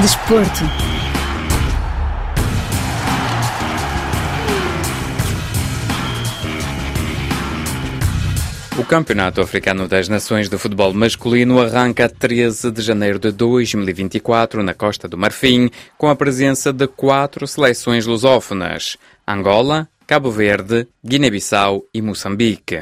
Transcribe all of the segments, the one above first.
Desporto. O Campeonato Africano das Nações de Futebol Masculino arranca 13 de janeiro de 2024 na Costa do Marfim, com a presença de quatro seleções lusófonas: Angola, Cabo Verde, Guiné-Bissau e Moçambique.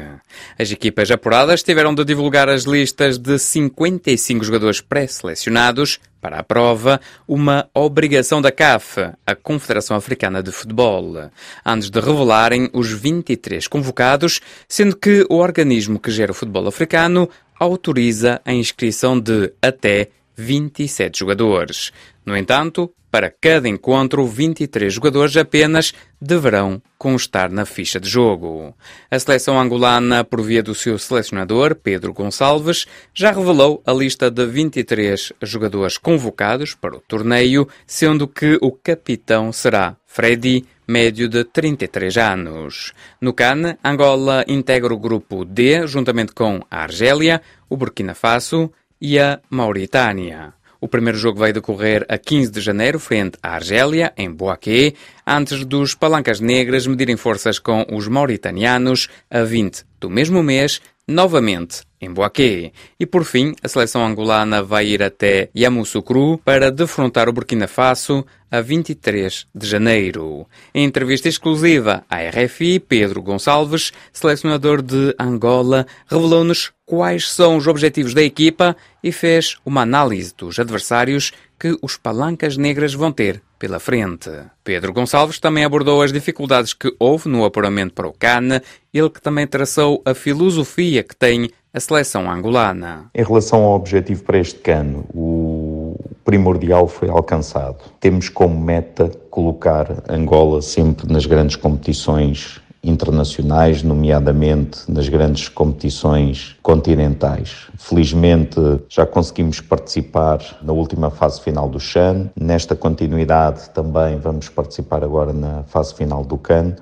As equipas apuradas tiveram de divulgar as listas de 55 jogadores pré-selecionados para a prova, uma obrigação da CAF, a Confederação Africana de Futebol, antes de revelarem os 23 convocados, sendo que o organismo que gera o futebol africano autoriza a inscrição de até 27 jogadores. No entanto, para cada encontro, 23 jogadores apenas deverão constar na ficha de jogo. A seleção angolana, por via do seu selecionador, Pedro Gonçalves, já revelou a lista de 23 jogadores convocados para o torneio, sendo que o capitão será Freddy, médio de 33 anos. No CAN, Angola integra o grupo D, juntamente com a Argélia, o Burkina Faso e a Mauritânia. O primeiro jogo vai decorrer a 15 de janeiro, frente à Argélia, em Boaquê, antes dos Palancas Negras medirem forças com os mauritanianos a 20 do mesmo mês, novamente em Boaquê. E por fim, a seleção angolana vai ir até Yamoussoukro para defrontar o Burkina Faso a 23 de janeiro. Em entrevista exclusiva à RFI, Pedro Gonçalves, selecionador de Angola, revelou-nos quais são os objetivos da equipa e fez uma análise dos adversários que os palancas negras vão ter pela frente. Pedro Gonçalves também abordou as dificuldades que houve no apuramento para o CAN, ele que também traçou a filosofia que tem a seleção angolana. Em relação ao objetivo para este CAN, o primordial foi alcançado. Temos como meta colocar Angola sempre nas grandes competições internacionais, nomeadamente nas grandes competições continentais. Felizmente já conseguimos participar na última fase final do CHAN. Nesta continuidade também vamos participar agora na fase final do CAN,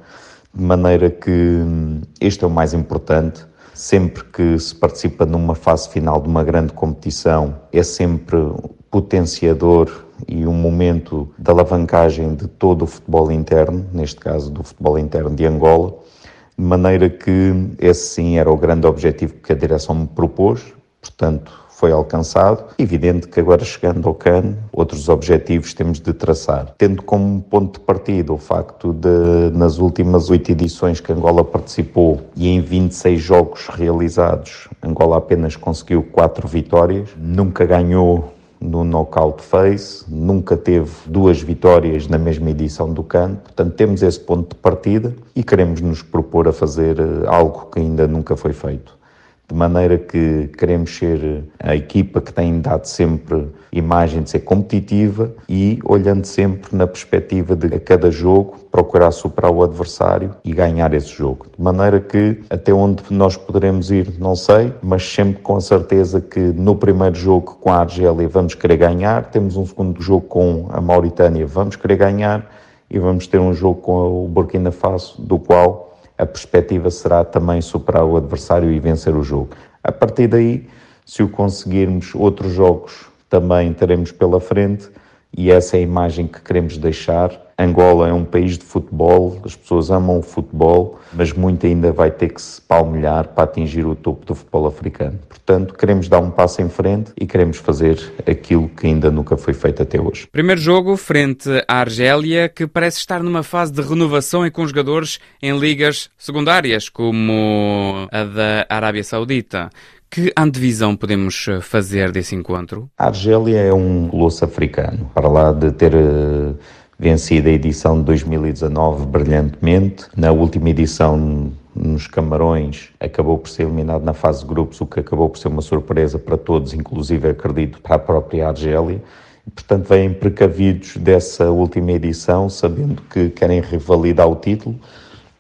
de maneira que hum, este é o mais importante. Sempre que se participa numa fase final de uma grande competição, é sempre potenciador e um momento de alavancagem de todo o futebol interno, neste caso do futebol interno de Angola, de maneira que esse sim era o grande objetivo que a direção me propôs, portanto foi alcançado. Evidente que agora chegando ao CAN, outros objetivos temos de traçar, tendo como ponto de partida o facto de, nas últimas oito edições que Angola participou e em 26 jogos realizados, Angola apenas conseguiu quatro vitórias, nunca ganhou no knockout phase, nunca teve duas vitórias na mesma edição do CAN, portanto temos esse ponto de partida e queremos nos propor a fazer eh, algo que ainda nunca foi feito de maneira que queremos ser a equipa que tem dado sempre imagem de ser competitiva e olhando sempre na perspectiva de a cada jogo procurar superar o adversário e ganhar esse jogo. De maneira que até onde nós poderemos ir, não sei, mas sempre com a certeza que no primeiro jogo com a Argélia vamos querer ganhar, temos um segundo jogo com a Mauritânia, vamos querer ganhar e vamos ter um jogo com o Burkina Faso, do qual a perspectiva será também superar o adversário e vencer o jogo. A partir daí, se o conseguirmos, outros jogos também teremos pela frente e essa é a imagem que queremos deixar Angola é um país de futebol, as pessoas amam o futebol, mas muito ainda vai ter que se palmilhar para atingir o topo do futebol africano. Portanto, queremos dar um passo em frente e queremos fazer aquilo que ainda nunca foi feito até hoje. Primeiro jogo frente à Argélia, que parece estar numa fase de renovação e com jogadores em ligas secundárias, como a da Arábia Saudita. Que antevisão podemos fazer desse encontro? A Argélia é um colosso africano. Para lá de ter eh, vencida a edição de 2019 brilhantemente. Na última edição, nos Camarões, acabou por ser eliminado na fase de grupos, o que acabou por ser uma surpresa para todos, inclusive acredito para a própria Argélia. Portanto, vêm precavidos dessa última edição, sabendo que querem revalidar o título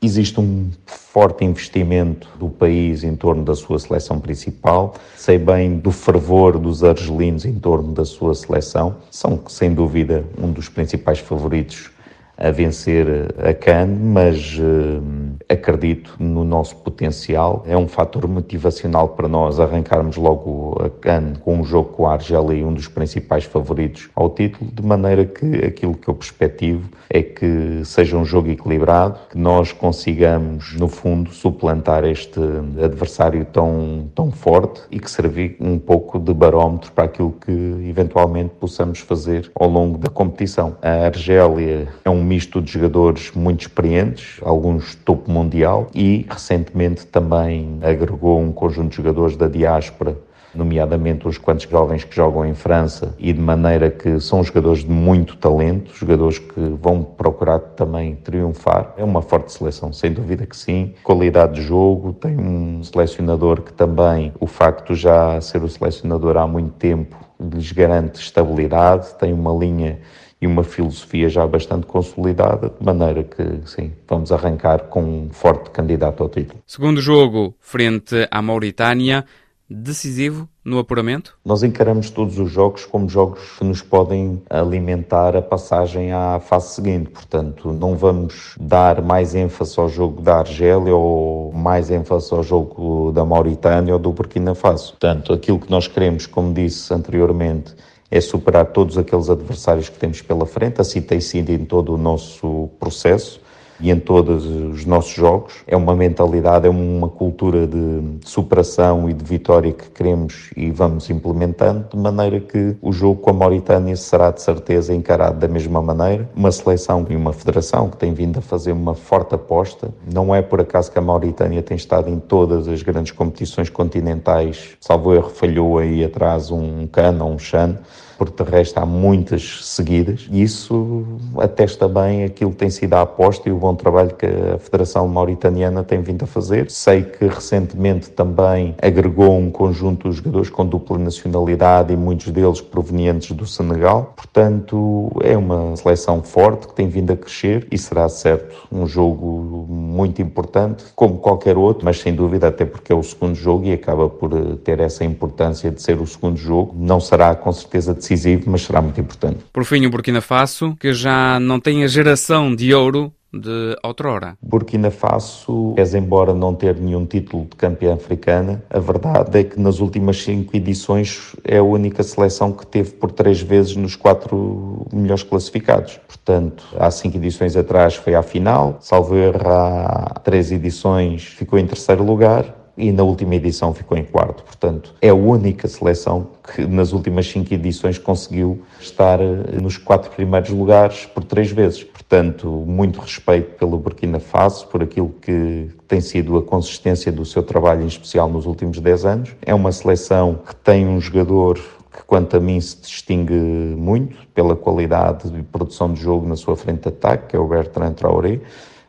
Existe um forte investimento do país em torno da sua seleção principal. Sei bem do fervor dos argelinos em torno da sua seleção. São, sem dúvida, um dos principais favoritos a vencer a CAN, mas uh, acredito no nosso potencial. É um fator motivacional para nós arrancarmos logo a CAN com um jogo com a Argélia, um dos principais favoritos ao título, de maneira que aquilo que eu perspectivo é que seja um jogo equilibrado, que nós consigamos, no fundo, suplantar este adversário tão, tão forte e que servir um pouco de barómetro para aquilo que eventualmente possamos fazer ao longo da competição. A Argélia é um misto de jogadores muito experientes, alguns topo mundial e recentemente também agregou um conjunto de jogadores da diáspora nomeadamente os quantos jovens que jogam em França, e de maneira que são jogadores de muito talento, jogadores que vão procurar também triunfar. É uma forte seleção, sem dúvida que sim. Qualidade de jogo, tem um selecionador que também, o facto já ser o selecionador há muito tempo, lhes garante estabilidade, tem uma linha e uma filosofia já bastante consolidada, de maneira que, sim, vamos arrancar com um forte candidato ao título. Segundo jogo, frente à Mauritânia, decisivo no apuramento? Nós encaramos todos os jogos como jogos que nos podem alimentar a passagem à fase seguinte. Portanto, não vamos dar mais ênfase ao jogo da Argélia ou mais ênfase ao jogo da Mauritânia ou do Burkina Faso. Portanto, aquilo que nós queremos, como disse anteriormente, é superar todos aqueles adversários que temos pela frente. Assim tem sido em todo o nosso processo e em todos os nossos jogos. É uma mentalidade, é uma cultura de superação e de vitória que queremos e vamos implementando, de maneira que o jogo com a Mauritânia será de certeza encarado da mesma maneira. Uma seleção e uma federação que tem vindo a fazer uma forte aposta. Não é por acaso que a Mauritânia tem estado em todas as grandes competições continentais, salvo erro, falhou aí atrás um Cana, um Chan porque de resto há muitas seguidas e isso atesta bem aquilo que tem sido a aposta e o bom trabalho que a Federação Mauritaniana tem vindo a fazer. Sei que recentemente também agregou um conjunto de jogadores com dupla nacionalidade e muitos deles provenientes do Senegal. Portanto, é uma seleção forte que tem vindo a crescer e será certo um jogo muito importante, como qualquer outro, mas sem dúvida, até porque é o segundo jogo e acaba por ter essa importância de ser o segundo jogo. Não será com certeza de decisivo, mas será muito importante. Por fim, o Burkina Faso, que já não tem a geração de ouro de outrora. Burkina Faso, pese embora não ter nenhum título de campeã africana, a verdade é que nas últimas cinco edições é a única seleção que teve por três vezes nos quatro melhores classificados. Portanto, há cinco edições atrás foi à final, salvo erro, há três edições ficou em terceiro lugar e na última edição ficou em quarto. Portanto, é a única seleção que nas últimas cinco edições conseguiu estar eh, nos quatro primeiros lugares por três vezes. Portanto, muito respeito pelo Burkina Faso, por aquilo que tem sido a consistência do seu trabalho, em especial nos últimos dez anos. É uma seleção que tem um jogador que, quanto a mim, se distingue muito pela qualidade e produção de jogo na sua frente de ataque, que é o Bertrand Traoré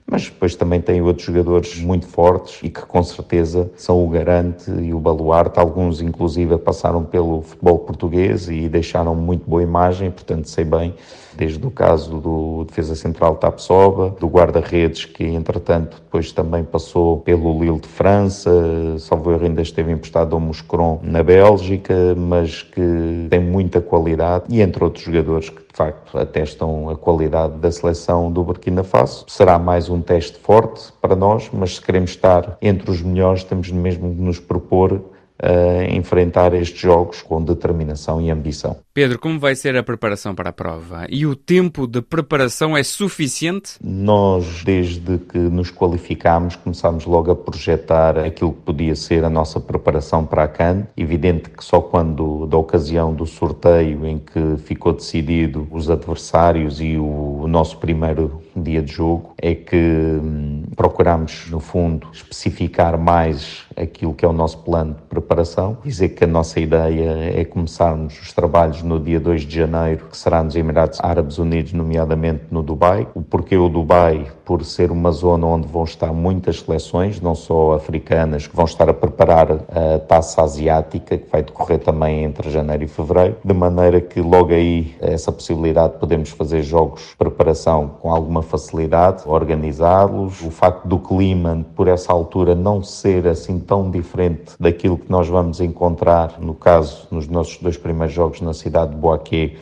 mas depois também tem outros jogadores muito fortes e que com certeza são o garante e o baluarte. Alguns, inclusive, passaram pelo futebol português e deixaram muito boa imagem, portanto, sei bem, desde o caso do defesa central Tapsoba, do guarda-redes, que entretanto depois também passou pelo Lille de França, salvo erro ainda esteve emprestado ao Moscron na Bélgica, mas que tem muita qualidade e entre outros jogadores que de facto atestam a qualidade da seleção do Burkina Faso. Será mais um teste forte para nós, mas se queremos estar entre os melhores, temos mesmo de nos propor a enfrentar estes jogos com determinação e ambição. Pedro, como vai ser a preparação para a prova? E o tempo de preparação é suficiente? Nós, desde que nos qualificámos, começámos logo a projetar aquilo que podia ser a nossa preparação para a CAN. Evidente que só quando, da ocasião do sorteio em que ficou decidido os adversários e o, o nosso primeiro dia de jogo, é que hum, procuramos, no fundo, especificar mais aquilo que é o nosso plano de preparação. Dizer que a nossa ideia é começarmos os trabalhos no dia 2 de janeiro, que será nos Emirados Árabes Unidos, nomeadamente no Dubai. O porquê o Dubai? Por ser uma zona onde vão estar muitas seleções, não só africanas, que vão estar a preparar a taça asiática, que vai decorrer também entre janeiro e fevereiro, de maneira que logo aí essa possibilidade de podermos fazer jogos de preparação com alguma facilidade, organizá-los. O facto do clima, por essa altura, não ser assim tão diferente daquilo que nós vamos encontrar, no caso, nos nossos dois primeiros jogos na cidade de Boaquê,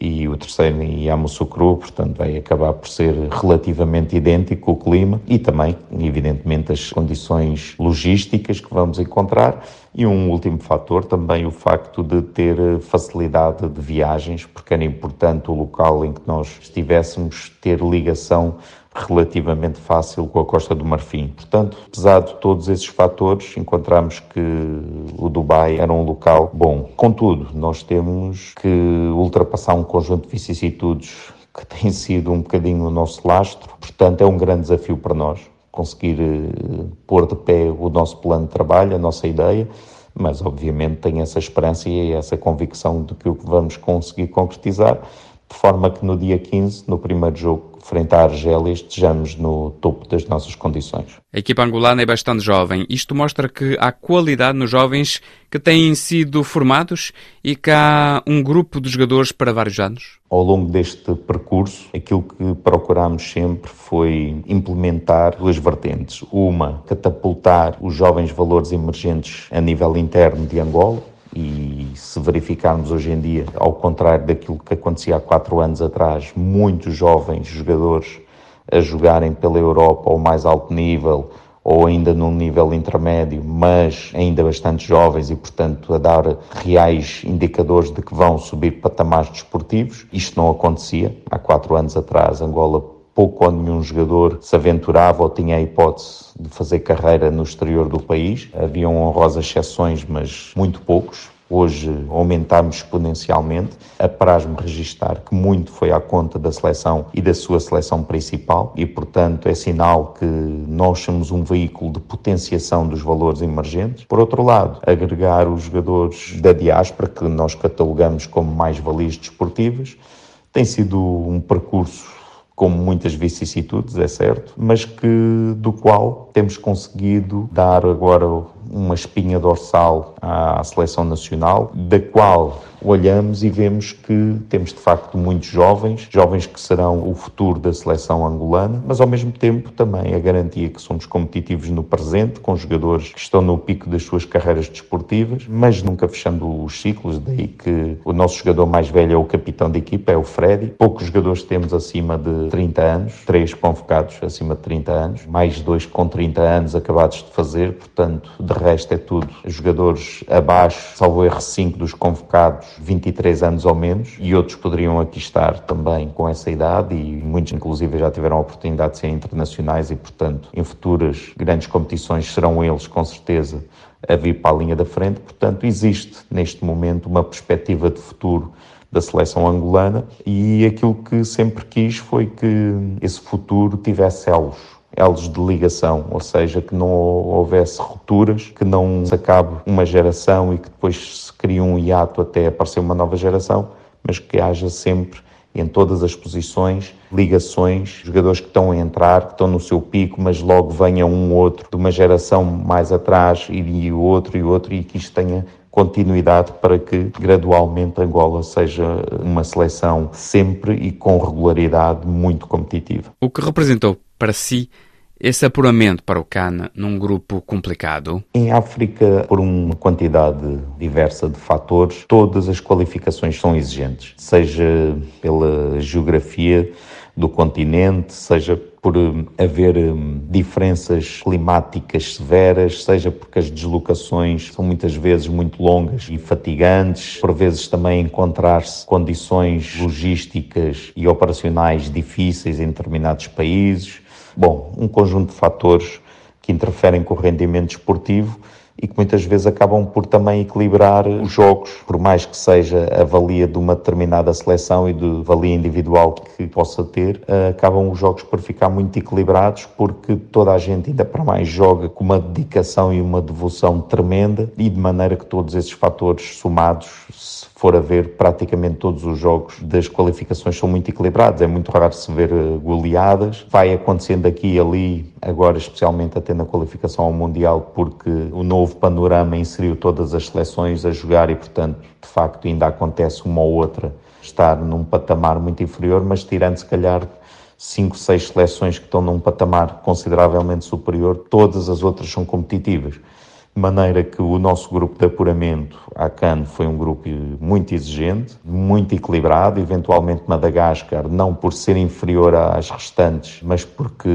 e o terceiro em Yamoussoukro, portanto vai acabar por ser relativamente idêntico o clima e também, evidentemente, as condições logísticas que vamos encontrar. E um último fator também o facto de ter facilidade de viagens, porque era importante o local em que nós estivéssemos ter ligação relativamente fácil com a Costa do Marfim. Portanto, apesar de todos esses fatores, encontramos que o Dubai era um local bom. Contudo, nós temos que ultrapassar um conjunto de vicissitudes que tem sido um bocadinho o nosso lastro. Portanto, é um grande desafio para nós conseguir eh, pôr de pé o nosso plano de trabalho, a nossa ideia, mas obviamente tenho essa esperança e essa convicção de que o que vamos conseguir concretizar, de forma que no dia 15, no primeiro jogo frente à Argélia estejamos no topo das nossas condições. A equipa angolana é bastante jovem. Isto mostra que há qualidade nos jovens que têm sido formados e que há um grupo de jogadores para vários anos? Ao longo deste percurso, aquilo que procurámos sempre foi implementar duas vertentes. Uma, catapultar os jovens valores emergentes a nível interno de Angola, e se verificarmos hoje em dia, ao contrário daquilo que acontecia há quatro anos atrás, muitos jovens jogadores a jogarem pela Europa ao mais alto nível ou ainda num nível intermédio, mas ainda bastante jovens e, portanto, a dar reais indicadores de que vão subir patamares desportivos. Isto não acontecia há quatro anos atrás. Angola pouco ou nenhum jogador se aventurava ou tinha a hipótese de fazer carreira no exterior do país. Haviam honrosas exceções, mas muito poucos. Hoje aumentámos exponencialmente. Apraz-me registar que muito foi à conta da seleção e da sua seleção principal e, portanto, é sinal que nós somos um veículo de potenciação dos valores emergentes. Por outro lado, agregar os jogadores da diáspora, que nós catalogamos como mais-valias desportivas, tem sido um percurso com muitas vicissitudes, é certo, mas que do qual temos conseguido dar agora uma espinha dorsal à seleção nacional, da qual olhamos e vemos que temos de facto muitos jovens, jovens que serão o futuro da seleção angolana, mas ao mesmo tempo também a garantia que somos competitivos no presente, com jogadores que estão no pico das suas carreiras desportivas, mas nunca fechando os ciclos, daí que o nosso jogador mais velho é o capitão da equipa, é o Freddy. Poucos jogadores temos acima de 30 anos, três convocados acima de 30 anos, mais dois com 30 anos acabados de fazer, portanto, de resto é tudo jogadores abaixo, salvo erro 5 dos convocados, 23 anos ou menos, e outros poderiam aqui estar também com essa idade, e muitos inclusive já tiveram a oportunidade de ser internacionais e, portanto, em futuras grandes competições serão eles com certeza a vir para a linha da frente. Portanto, existe neste momento uma perspectiva de futuro da seleção angolana e aquilo que sempre quis foi que esse futuro tivesse elos elos de ligação, ou seja, que não houvesse rupturas, que não se acabe uma geração e que depois se crie um hiato até aparecer uma nova geração, mas que haja sempre em todas as posições, ligações, jogadores que estão a entrar, que estão no seu pico, mas logo venha um outro de uma geração mais atrás e o outro e outro, e que isto tenha continuidade para que gradualmente Angola seja uma seleção sempre e com regularidade muito competitiva. O que representou para si esse apuramento para o CAN num grupo complicado? Em África, por uma quantidade diversa de fatores, todas as qualificações são exigentes, seja pela geografia do continente, seja por hum, haver hum, diferenças climáticas severas, seja porque as deslocações são muitas vezes muito longas e fatigantes, por vezes também encontrar-se condições logísticas e operacionais difíceis em determinados países Bom, um conjunto de fatores que interferem com o rendimento esportivo e que muitas vezes acabam por também equilibrar os jogos, por mais que seja a valia de uma determinada seleção e de valia individual que possa ter, eh, acabam os jogos por ficar muito equilibrados porque toda a gente ainda para mais joga com uma dedicação e uma devoção tremenda e de maneira que todos esses fatores somados for a ver, praticamente todos os jogos das qualificações são muito equilibrados. É muito raro se ver eh, goleadas. Vai acontecendo aqui e ali, agora especialmente até na qualificação ao Mundial, porque o novo panorama inseriu todas as seleções a jogar e, portanto, de facto, ainda acontece uma ou outra estar num patamar muito inferior, mas tirando se calhar cinco, seis seleções que estão num patamar consideravelmente superior, todas as outras são competitivas de maneira que o nosso grupo de apuramento à CAN foi um grupo muito exigente, muito equilibrado, eventualmente Madagascar, não por ser inferior às restantes, mas porque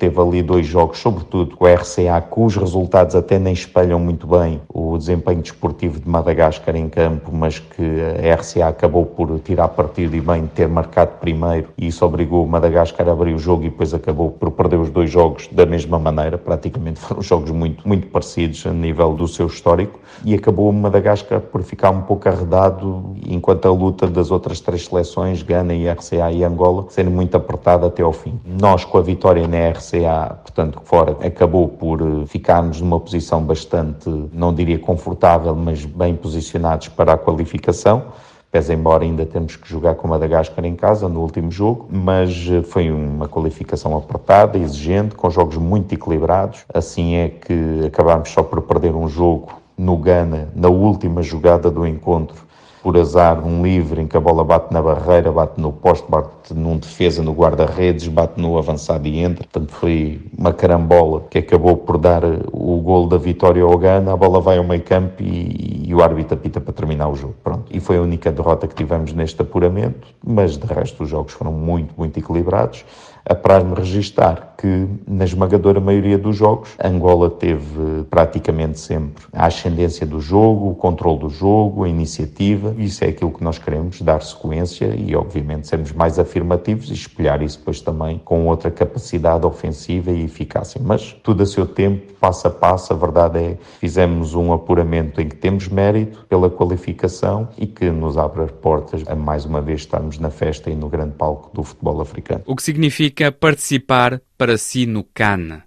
teve ali dois jogos, sobretudo com a RCA, cujos resultados até nem espelham muito bem o desempenho desportivo de Madagascar em campo, mas que a RCA acabou por tirar partido e bem ter marcado primeiro, e isso obrigou Madagascar a abrir o jogo e depois acabou por perder os dois jogos da mesma maneira, praticamente foram jogos muito, muito parecidos a nível do seu histórico, e acabou Madagascar por ficar um pouco arredado, enquanto a luta das outras três seleções, Gana RCA e Angola, sendo muito apertada até ao fim. Nós, com a vitória na RCA, portanto, fora, acabou por eh, ficarmos numa posição bastante, não diria confortável, mas bem posicionados para a qualificação. Pese embora ainda temos que jogar com Madagascar em casa no último jogo, mas eh, foi uma qualificação apertada, exigente, com jogos muito equilibrados. Assim é que acabámos só por perder um jogo no Ghana, na última jogada do encontro, por azar, um livre em que a bola bate na barreira, bate no poste, bate num defesa, no guarda-redes, bate no avançado e entra. Portanto, foi uma carambola que acabou por dar o gol da vitória ao Ghana. A bola vai ao meio campo e, e o árbitro apita para terminar o jogo. Pronto. E foi a única derrota que tivemos neste apuramento, mas de resto os jogos foram muito, muito equilibrados apraz-me registar que, na esmagadora maioria dos jogos, Angola teve praticamente sempre a ascendência do jogo, o controle do jogo, a iniciativa. Isso é aquilo que nós queremos, dar sequência e, obviamente, sermos mais afirmativos e espelhar isso depois também com outra capacidade ofensiva e eficácia. Mas tudo a seu tempo, passo a passo, a verdade é fizemos um apuramento em que temos mérito pela qualificação e que nos abre as portas a mais uma vez estarmos na festa e no grande palco do futebol africano. O que significa participar para si no CAN.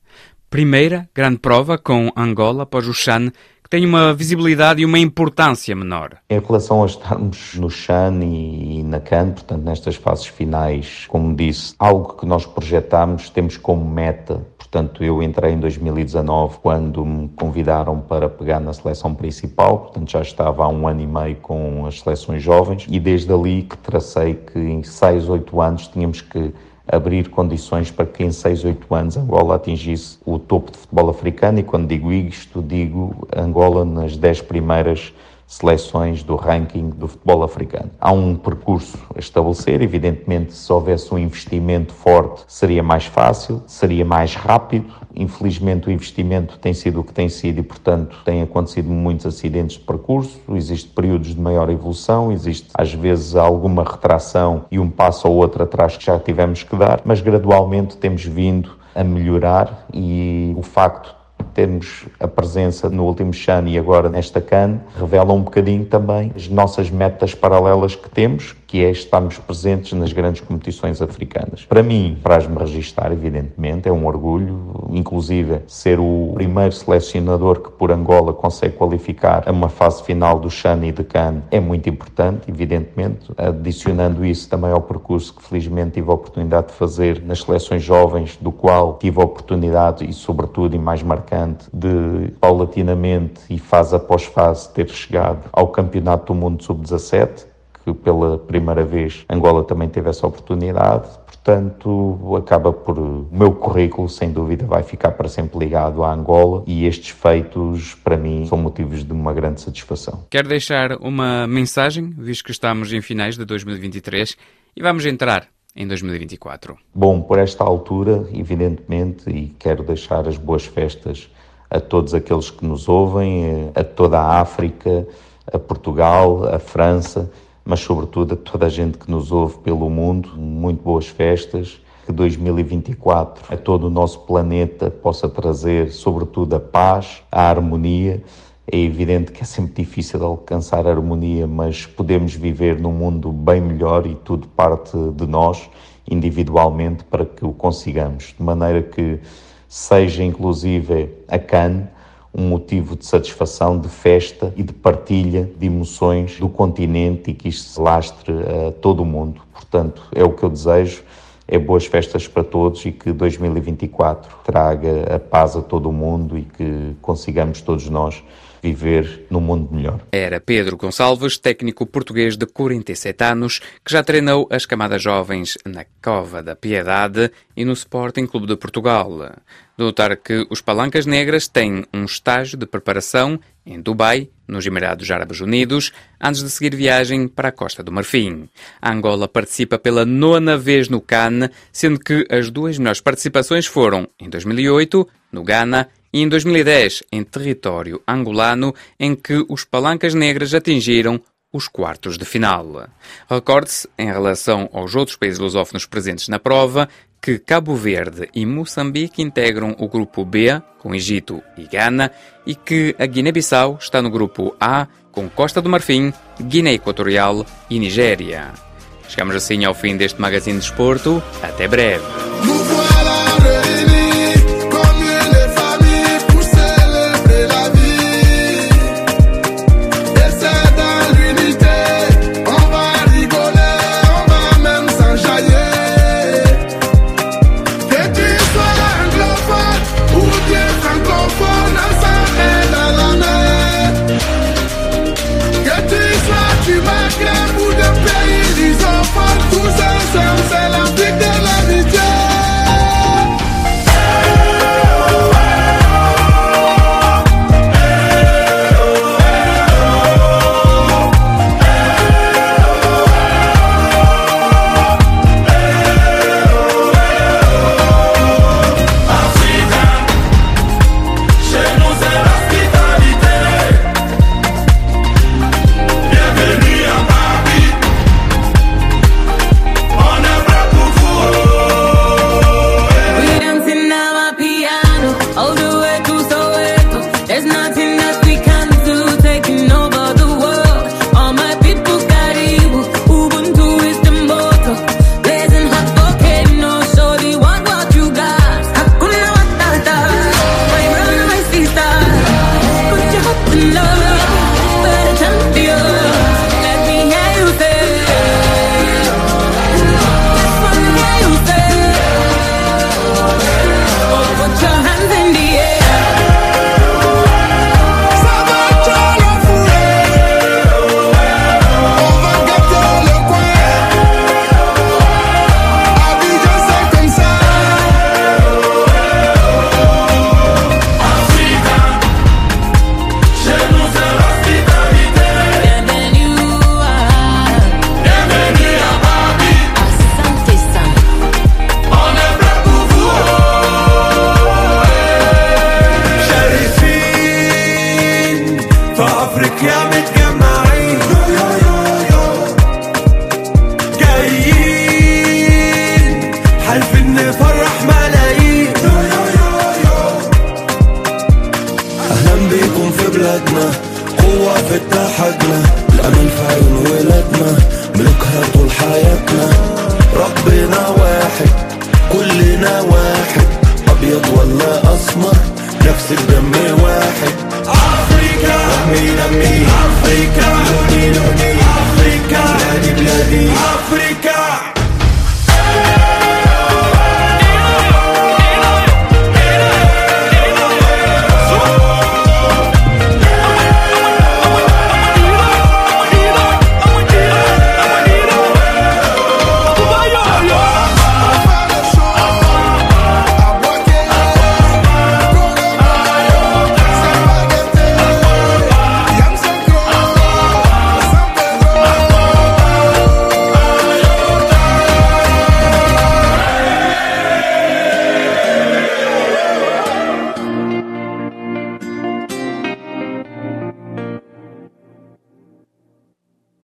Primeira grande prova com Angola após o CHAN, que tem uma visibilidade e uma importância menor. Em relação a estarmos no CHAN e na CAN, portanto, nestas fases finais, como disse, algo que nós projetamos, temos como meta Portanto, eu entrei em 2019 quando me convidaram para pegar na seleção principal, portanto já estava há um ano e meio com as seleções jovens e desde ali que tracei que em 6, 8 anos tínhamos que abrir condições para que em 6, 8 anos Angola atingisse o topo de futebol africano. E quando digo isto, digo Angola nas 10 primeiras seleções do ranking do futebol africano. Há um percurso a estabelecer, evidentemente, se houvesse um investimento forte seria mais fácil, seria mais rápido. Infelizmente, o investimento tem sido o que tem sido e, portanto, tem acontecido muitos acidentes de percurso. Existem períodos de maior evolução, existe às vezes alguma retração e um passo ou outro atrás que já tivemos que dar, mas gradualmente temos vindo a melhorar e o facto termos a presença no último CHAN e agora nesta CAN, revela um bocadinho também as nossas metas paralelas que temos, que é estarmos presentes nas grandes competições africanas. Para mim, faz-me registar, evidentemente, é um orgulho, inclusive ser o primeiro selecionador que por Angola consegue qualificar a uma fase final do CHAN e de CAN é muito importante, evidentemente, adicionando isso também ao percurso que felizmente tive a oportunidade de fazer nas seleções jovens, do qual tive a oportunidade e sobretudo e mais marcante de paulatinamente e fase após fase ter chegado ao Campeonato do Mundo Sub-17 que pela primeira vez Angola também teve essa oportunidade. Portanto, acaba por. O meu currículo, sem dúvida, vai ficar para sempre ligado à Angola e estes feitos, para mim, são motivos de uma grande satisfação. Quero deixar uma mensagem, visto que estamos em finais de 2023 e vamos entrar em 2024? Bom, por esta altura, evidentemente, e quero deixar as boas festas a todos aqueles que nos ouvem, a toda a África, a Portugal, a França mas sobretudo a toda a gente que nos ouve pelo mundo. Muito boas festas. Que 2024 a todo o nosso planeta possa trazer, sobretudo, a paz, a harmonia. É evidente que é sempre difícil alcançar a harmonia, mas podemos viver num mundo bem melhor e tudo parte de nós, individualmente, para que o consigamos. De maneira que seja, inclusive, a CAN um motivo de satisfação, de festa e de partilha de emoções do continente e que isto se lastre a todo o mundo. Portanto, é o que eu desejo. É boas festas para todos e que 2024 traga a paz a todo o mundo e que consigamos todos nós viver num mundo melhor. Era Pedro Gonçalves, técnico português de 47 anos, que já treinou as camadas jovens na Cova da Piedade e no Sporting Clube de Portugal. De notar que os Palancas Negras têm um estágio de preparação em Dubai, nos Emirados Árabes Unidos, antes de seguir viagem para a Costa do Marfim. A Angola participa pela nona vez no CAN, sendo que as duas melhores participações foram em 2008, no Ghana, e em 2010, em território angolano, em que os Palancas Negras atingiram os quartos de final. Recorde-se, em relação aos outros países lusófonos presentes na prova, que Cabo Verde e Moçambique integram o grupo B, com Egito e Ghana, e que a Guiné-Bissau está no grupo A, com Costa do Marfim, Guiné Equatorial e Nigéria. Chegamos assim ao fim deste Magazine de Esporto. Até breve.